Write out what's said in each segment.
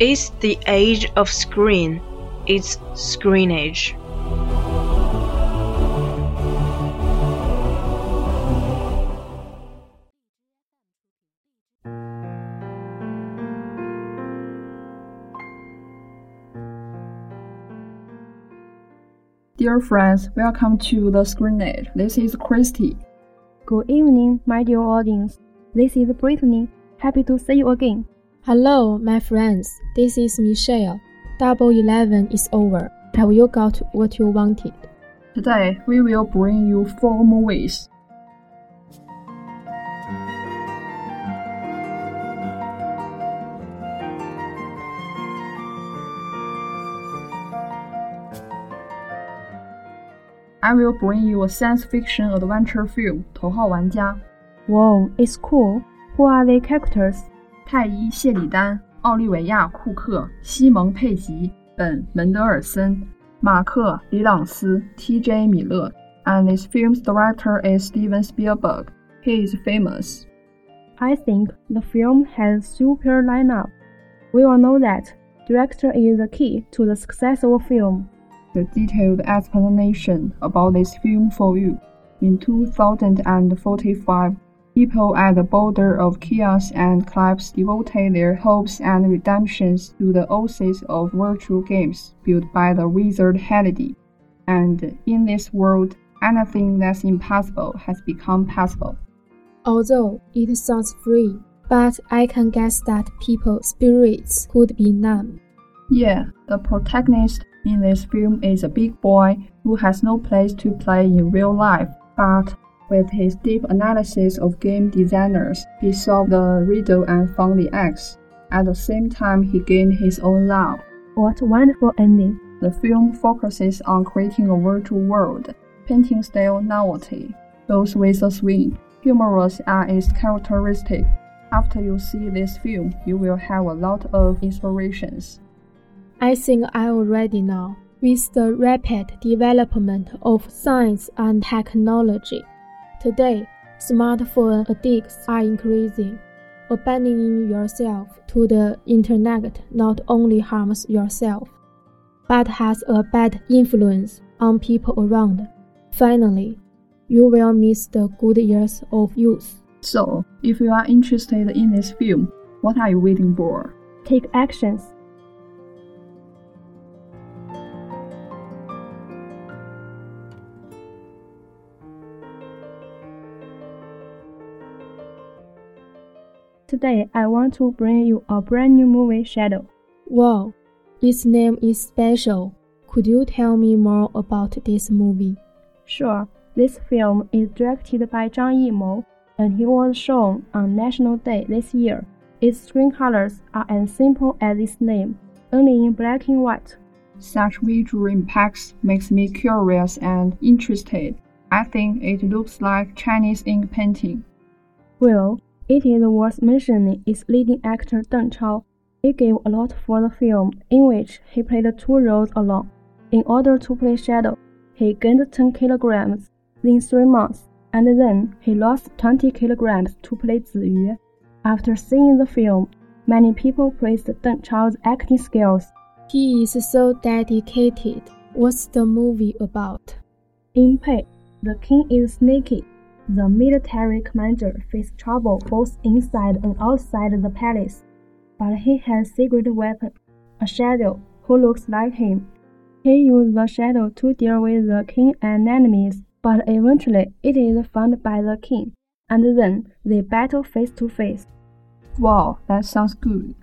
It's the age of screen. It's screen age. Dear friends, welcome to the Screenage. This is Christy. Good evening, my dear audience. This is Brittany. Happy to see you again. Hello, my friends. This is Michelle. Double Eleven is over. Have you got what you wanted? Today we will bring you four movies. I will bring you a science fiction adventure film, 头号玩家。 Wow, it's cool. Who are the characters? 泰伊·谢里丹、奥利维亚·库克、西蒙·佩吉、本·门德尔森、马克·里朗斯、T.J. 米勒。And this film's director is Steven Spielberg. He is famous. I think the film has super lineup. We all know that director is the key to the success of a film. The detailed explanation about this film for you. In 2045, people at the border of chaos and collapse devoted their hopes and redemptions to the oasis of virtual games built by the wizard Halliday. And in this world, anything that's impossible has become possible. Although it sounds free, but I can guess that people's spirits could be numb. Yeah, the protagonist in this film is a big boy who has no place to play in real life, but with his deep analysis of game designers, he solved the riddle and found the X. At the same time, he gained his own love. What a wonderful ending. The film focuses on creating a virtual world, painting style novelty, those with a swing. Humorous are its characteristic. After you see this film, you will have a lot of inspirations. I think I already know. With the rapid development of science and technology, today smartphone addicts are increasing. Abandoning yourself to the internet not only harms yourself, but has a bad influence on people around. Finally, you will miss the good years of youth. So, if you are interested in this film, what are you waiting for? Take actions. Today, I want to bring you a brand new movie, Shadow. Wow, its name is special. Could you tell me more about this movie? Sure, this film is directed by Zhang Yimou and he was shown on National Day this year. Its screen colors are as simple as its name, only in black and white. Such visual impacts makes me curious and interested. I think it looks like Chinese ink painting. Well, it is worth mentioning its leading actor Deng Chao. He gave a lot for the film, in which he played two roles alone. In order to play Shadow, he gained 10 kilograms in three months, and then he lost 20 kilograms to play Ziyu. After seeing the film, many people praised Deng Chao's acting skills. He is so dedicated. What's the movie about? In Pei, the king is sneaky. The military commander faces trouble both inside and outside the palace. But he has a secret weapon, a shadow who looks like him. He uses the shadow to deal with the king and enemies, but eventually it is found by the king, and then they battle face to face. Wow, that sounds good.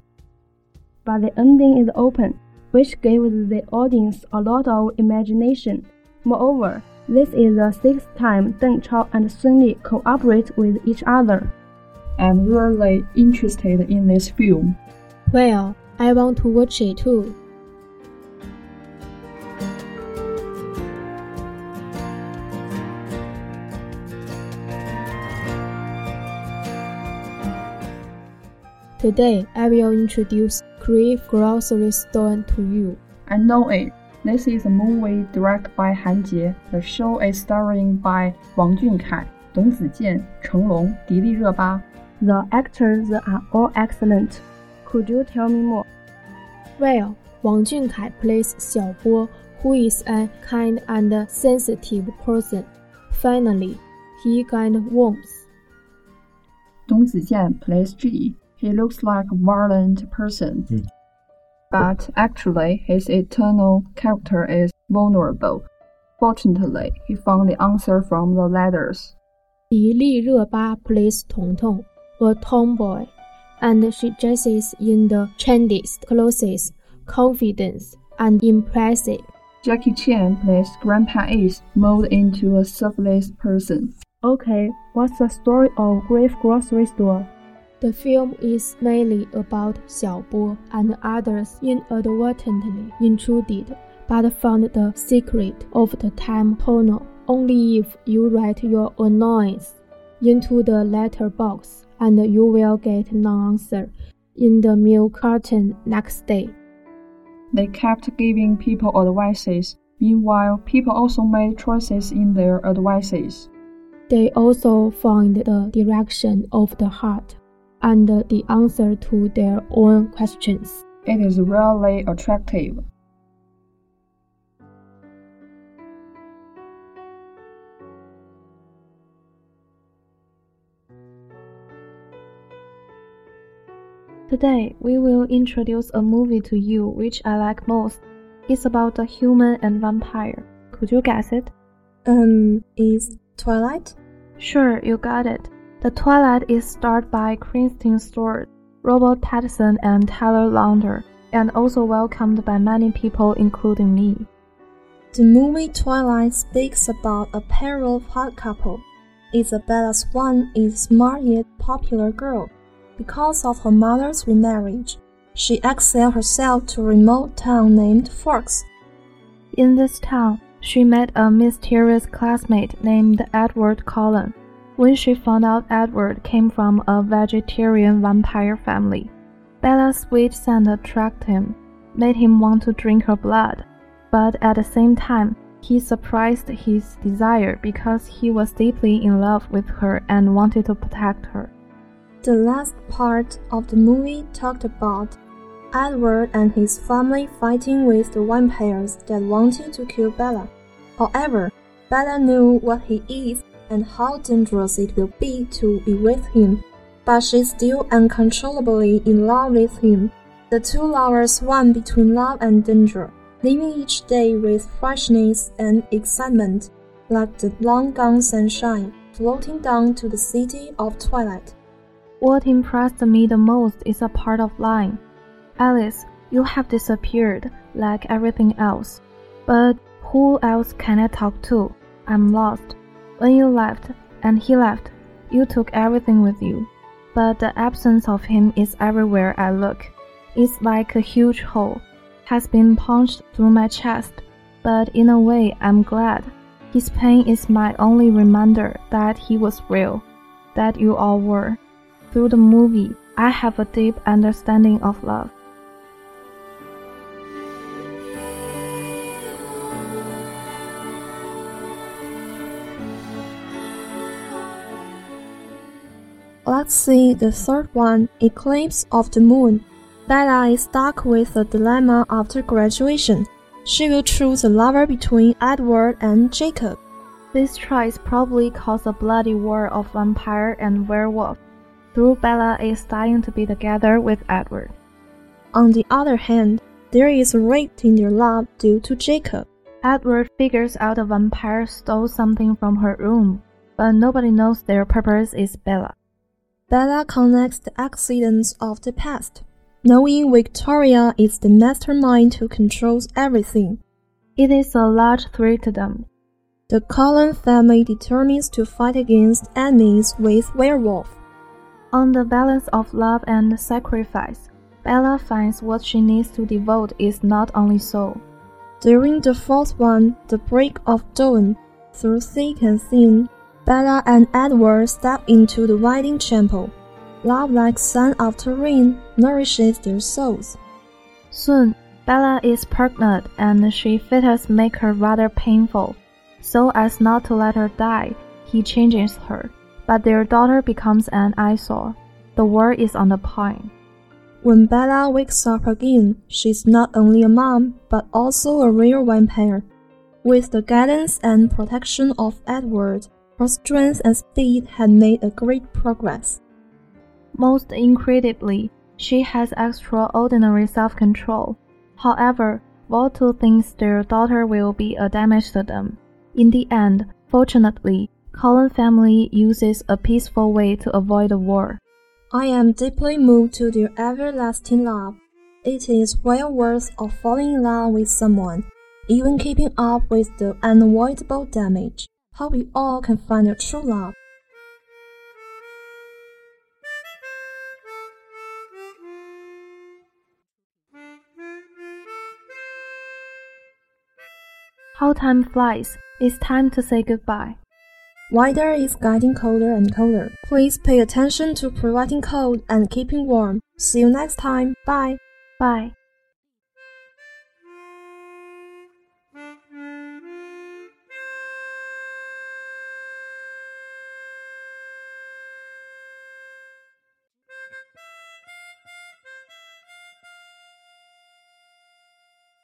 But the ending is open, which gives the audience a lot of imagination. Moreover, this is the sixth time Deng Chao and Sun Li cooperate with each other. I'm really interested in this film. Well, I want to watch it too. Today, I will introduce Crave Grocery Store to you. I know it. This is a movie directed by Han Jie. The show is starring by Wang Junkai, Dong Zijian, Cheng Long, Dili Reba. The actors are all excellent. Could you tell me more? Well, Wang Junkai plays Xiao Bo, who is a kind and sensitive person. Finally, he kind of warmth. Dong Zijian plays Ji. He looks like a violent person. Mm But actually, his eternal character is vulnerable. Fortunately, he found the answer from the letters. 迪丽热巴 plays Tong Tong, a tomboy, and she dresses in the trendiest clothes, confident and impressive. Jackie Chan plays Grandpa Ace, molded into a selfless person. Okay, what's the story of Grave Grocery Store? The film is mainly about Xiao Bo and others inadvertently intruded, but found the secret of the time tunnel only if you write your annoyance into the letterbox and you will get an answer in the milk carton next day. They kept giving people advices. Meanwhile, people also made choices in their advices. They also found the direction of the heart and the answer to their own questions. It is really attractive. Today, we will introduce a movie to you which I like most. It's about a human and vampire. Could you guess it? Um, is Twilight? Sure, you got it. The Twilight is starred by Kristen Stewart, Robert Pattinson, and Taylor Lautner, and also welcomed by many people, including me. The movie Twilight speaks about a pair of hot couple. Isabella Swan is smart yet popular girl. Because of her mother's remarriage, she exiled herself to a remote town named Forks. In this town, she met a mysterious classmate named Edward Cullen. When she found out Edward came from a vegetarian vampire family, Bella's sweet scent attracted him, made him want to drink her blood. But at the same time, he surprised his desire because he was deeply in love with her and wanted to protect her. The last part of the movie talked about Edward and his family fighting with the vampires that wanted to kill Bella. However, Bella knew what he is and how dangerous it will be to be with him, but she's still uncontrollably in love with him. The two lovers won between love and danger, living each day with freshness and excitement, like the long gone sunshine floating down to the city of twilight. What impressed me the most is a part of line. Alice, you have disappeared like everything else. But who else can I talk to? I'm lost. When you left, and he left, you took everything with you. But the absence of him is everywhere I look. It's like a huge hole, has been punched through my chest. But in a way, I'm glad. His pain is my only reminder that he was real, that you all were. Through the movie, I have a deep understanding of love. Let's see the third one, Eclipse of the Moon. Bella is stuck with a dilemma after graduation. She will choose a lover between Edward and Jacob. This choice probably caused a bloody war of vampire and werewolf, though Bella is dying to be together with Edward. On the other hand, there is a rift in their love due to Jacob. Edward figures out a vampire stole something from her room, but nobody knows their purpose is Bella. Bella connects the accidents of the past, knowing Victoria is the mastermind who controls everything. It is a large threat to them. The Cullen family determines to fight against enemies with werewolf. On the balance of love and sacrifice, Bella finds what she needs to devote is not only soul. During the fourth one, the break of dawn, through thick and thin, Bella and Edward step into the wedding chapel. Love like sun after rain nourishes their souls. Soon, Bella is pregnant and she fetus make her rather painful. So as not to let her die, he changes her, but their daughter becomes an eyesore. The war is on the point. When Bella wakes up again, she's not only a mom, but also a real vampire. With the guidance and protection of Edward, her strength and speed had made a great progress. Most incredibly, she has extraordinary self control. However, Voltu thinks their daughter will be a damage to them. In the end, fortunately, Cullen family uses a peaceful way to avoid the war. I am deeply moved to their everlasting love. It is well worth of falling in love with someone, even keeping up with the unavoidable damage. How we all can find a true love. How time flies. It's time to say goodbye. Weather is getting colder and colder. Please pay attention to preventing cold and keeping warm. See you next time. Bye. Bye.